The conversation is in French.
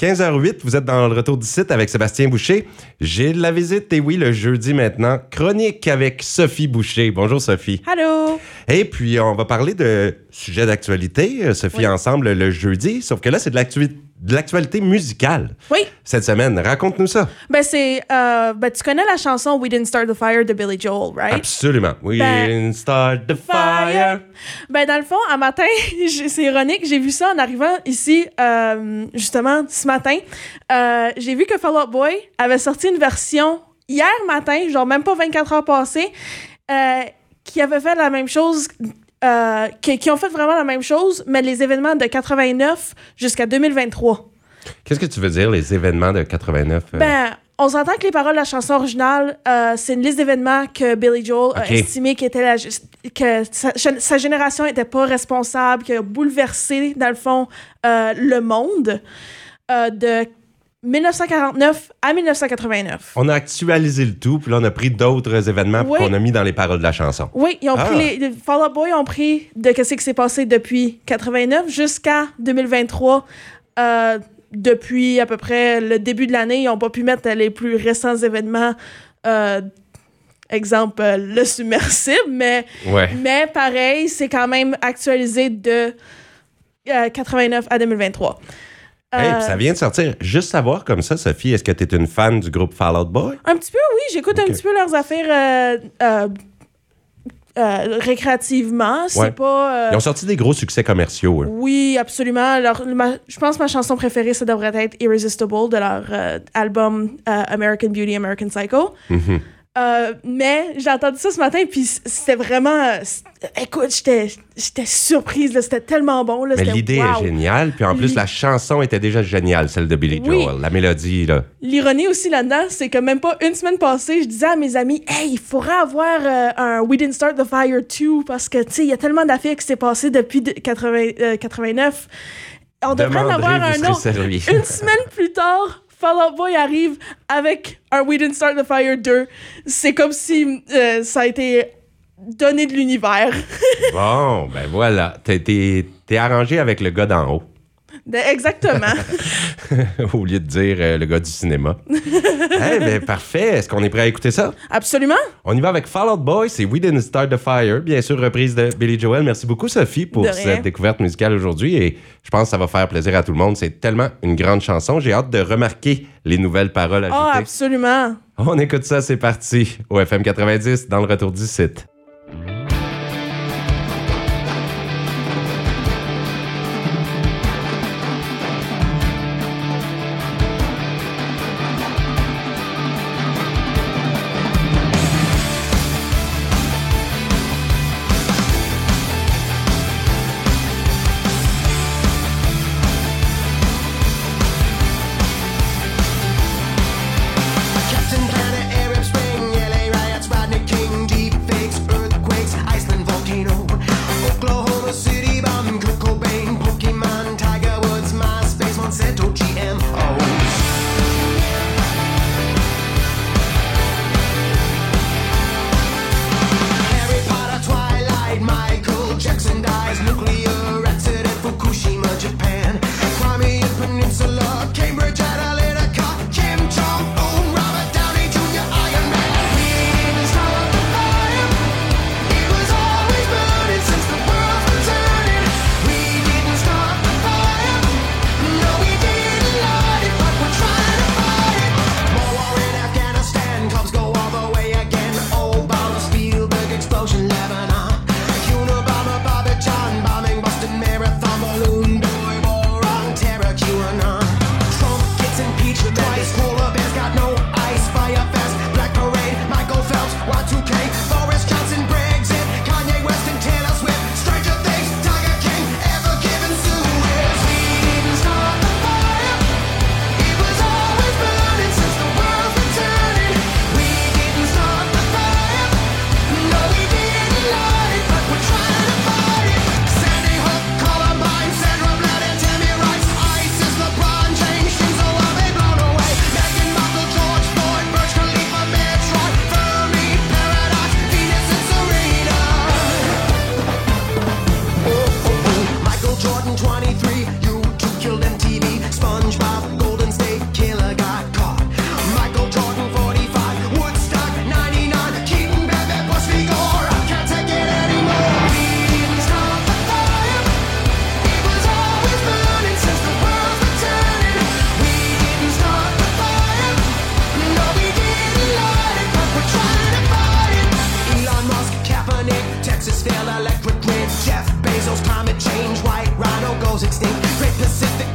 15h08, vous êtes dans le retour du site avec Sébastien Boucher. J'ai de la visite, et oui, le jeudi maintenant, chronique avec Sophie Boucher. Bonjour Sophie. Allô? Et puis, on va parler de sujets d'actualité, euh, Sophie, Oui. ensemble le jeudi, sauf que là, c'est de l'actu- de l'actualité musicale Oui. cette semaine. Raconte-nous ça. Ben, c'est. euh, ben, tu connais la chanson We Didn't Start the Fire de Billy Joel, right? Absolument. We Ben, didn't start the fire. Ben, dans le fond, un matin, c'est ironique, j'ai vu ça en arrivant ici, euh, justement, ce matin. Euh, j'ai vu que Fall Out Boy avait sorti une version hier matin, genre même pas 24 heures passées, qui avait fait la même chose. Euh, qui, qui ont fait vraiment la même chose, mais les événements de 89 jusqu'à 2023. Qu'est-ce que tu veux dire, les événements de 89? euh? Ben, on s'entend que les paroles de la chanson originale, euh, c'est une liste d'événements que Billy Joel a Ok. estimé qu'était la que sa, sa génération n'était pas responsable, qui a bouleversé, dans le fond, euh, le monde de 1949 à 1989. On a actualisé le tout, puis là, on a pris d'autres événements Oui. qu'on a mis dans les paroles de la chanson. Oui, ils ont Ah. pris les, les Fall Out Boy ont pris de qu'est-ce qui s'est passé depuis 89 jusqu'à 2023. Euh, depuis à peu près le début de l'année, ils n'ont pas pu mettre les plus récents événements. euh, exemple, euh, le submersible, mais, Ouais. mais pareil, c'est quand même actualisé de euh, 89 à 2023. Hey, Euh, ça vient de sortir. Juste savoir comme ça, Sophie, est-ce que tu es une fan du groupe Fall Out Boy? Un petit peu, oui. J'écoute un petit peu leurs affaires euh, euh, récréativement. C'est Ouais. pas. Ils ont sorti des gros succès commerciaux. Oui, absolument. Ma- je pense que ma chanson préférée, ça devrait être Irresistible de leur album American Beauty, American Psycho. Mhm. Euh, mais j'ai entendu ça ce matin, puis c'était vraiment. Écoute, j'étais j'étais surprise, c'était tellement bon. Là, Mais l'idée wow. est géniale. Puis en plus, la chanson était déjà géniale, celle de Billy Oui. Joel. La mélodie, là. L'ironie aussi là-dedans, c'est que même pas une semaine passée, je disais à mes amis, hey, il faudrait avoir euh, un We Didn't Start the Fire 2 parce que, tu sais, il y a tellement d'affaires qui s'est passé depuis de- 80, euh, 89. On devrait en avoir un autre. servi. Une semaine plus tard, Fall Out Boy arrive avec un We Didn't Start the Fire 2. C'est comme si euh, ça a été donné de l'univers. Bon, ben voilà. T'es- T'es arrangé avec le gars d'en haut, Exactement. au lieu de dire euh, le gars du cinéma. Eh ben parfait. Est-ce qu'on est prêt à écouter ça? Absolument. On y va avec Fall Out Boy, c'est We Didn't Start the Fire, bien sûr, reprise de Billy Joel. Merci beaucoup, Sophie, pour cette découverte musicale aujourd'hui et je pense que ça va faire plaisir à tout le monde. C'est tellement une grande chanson. J'ai hâte de remarquer les nouvelles paroles Oh, ajoutées. absolument. On écoute ça, c'est parti. Au FM 90, dans le retour du site. Cambridge at electric grid. Jeff Bezos, climate change, white rhino goes extinct. Great Pacific